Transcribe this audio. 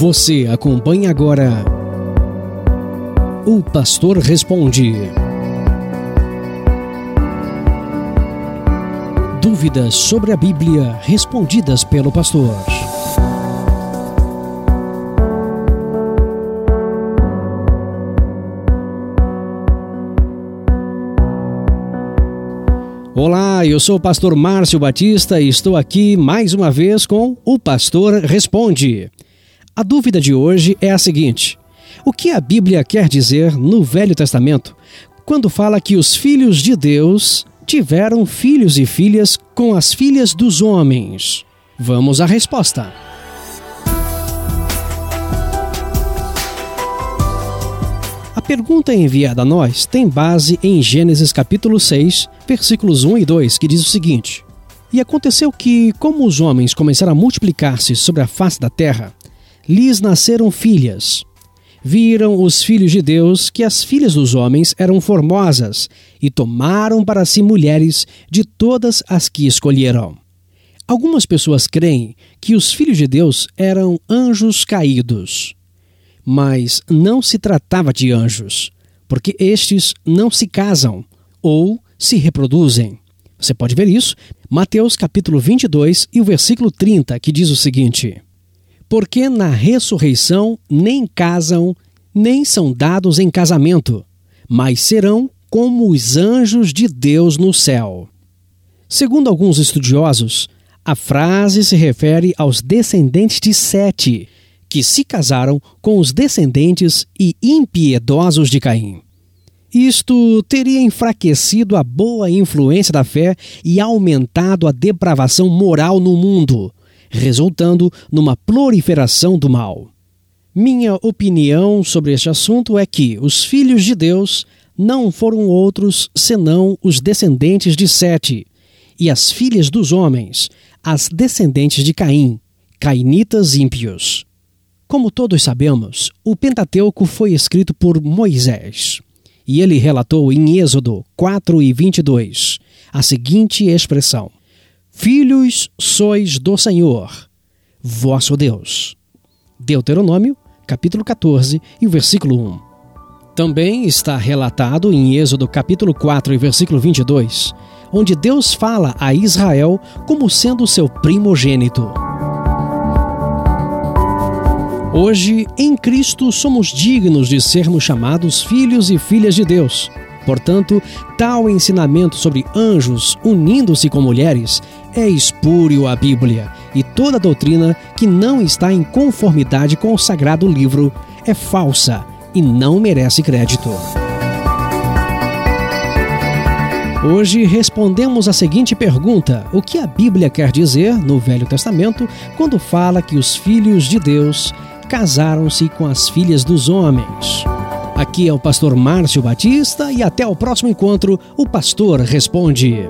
Você acompanha agora. O Pastor Responde. Dúvidas sobre a Bíblia respondidas pelo pastor. Olá, eu sou o pastor Márcio Batista e estou aqui mais uma vez com O Pastor Responde. A dúvida de hoje é a seguinte: O que a Bíblia quer dizer no Velho Testamento quando fala que os filhos de Deus tiveram filhos e filhas com as filhas dos homens? Vamos à resposta. A pergunta enviada a nós tem base em Gênesis capítulo 6, versículos 1 e 2, que diz o seguinte: E aconteceu que, como os homens começaram a multiplicar-se sobre a face da terra, lhes nasceram filhas. Viram os filhos de Deus que as filhas dos homens eram formosas e tomaram para si mulheres de todas as que escolheram. Algumas pessoas creem que os filhos de Deus eram anjos caídos. Mas não se tratava de anjos, porque estes não se casam ou se reproduzem. Você pode ver isso, Mateus capítulo 22 e o versículo 30, que diz o seguinte: porque na ressurreição nem casam, nem são dados em casamento, mas serão como os anjos de Deus no céu. Segundo alguns estudiosos, a frase se refere aos descendentes de Sete, que se casaram com os descendentes e impiedosos de Caim. Isto teria enfraquecido a boa influência da fé e aumentado a depravação moral no mundo, resultando numa proliferação do mal. Minha opinião sobre este assunto é que os filhos de Deus não foram outros senão os descendentes de Sete, e as filhas dos homens, as descendentes de Caim, cainitas ímpios. Como todos sabemos, o Pentateuco foi escrito por Moisés, e ele relatou em Êxodo 4 e 22 a seguinte expressão: Filhos sois do Senhor, vosso Deus. Deuteronômio, capítulo 14 e versículo 1. Também está relatado em Êxodo capítulo 4 e versículo 22, onde Deus fala a Israel como sendo seu primogênito. Hoje, em Cristo, somos dignos de sermos chamados filhos e filhas de Deus. Portanto, tal ensinamento sobre anjos unindo-se com mulheres é espúrio à Bíblia, e toda doutrina que não está em conformidade com o sagrado livro é falsa e não merece crédito. Hoje respondemos a seguinte pergunta: O que a Bíblia quer dizer no Velho Testamento quando fala que os filhos de Deus casaram-se com as filhas dos homens? Aqui é o pastor Márcio Batista e até o próximo encontro, o pastor responde.